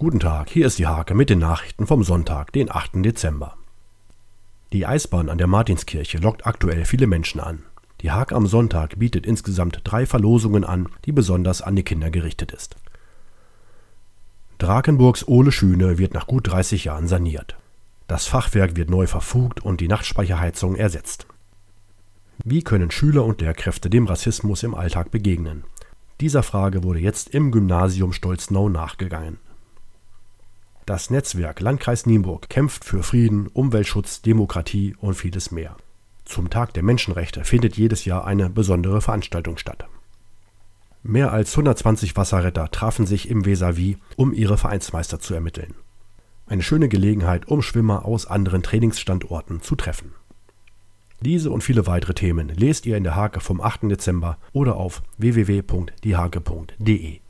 Guten Tag, hier ist die Hake mit den Nachrichten vom Sonntag, den 8. Dezember. Die Eisbahn an der Martinskirche lockt aktuell viele Menschen an. Die Hake am Sonntag bietet insgesamt drei Verlosungen an, die besonders an die Kinder gerichtet ist. Drakenburgs Ole Schüne wird nach gut 30 Jahren saniert. Das Fachwerk wird neu verfugt und die Nachtspeicherheizung ersetzt. Wie können Schüler und Lehrkräfte dem Rassismus im Alltag begegnen? Dieser Frage wurde jetzt im Gymnasium Stolznau nachgegangen. Das Netzwerk Landkreis Nienburg kämpft für Frieden, Umweltschutz, Demokratie und vieles mehr. Zum Tag der Menschenrechte findet jedes Jahr eine besondere Veranstaltung statt. Mehr als 120 Wasserretter trafen sich im Weser-Wie, um ihre Vereinsmeister zu ermitteln. Eine schöne Gelegenheit, um Schwimmer aus anderen Trainingsstandorten zu treffen. Diese und viele weitere Themen lest ihr in der Hake vom 8. Dezember oder auf www.diehake.de.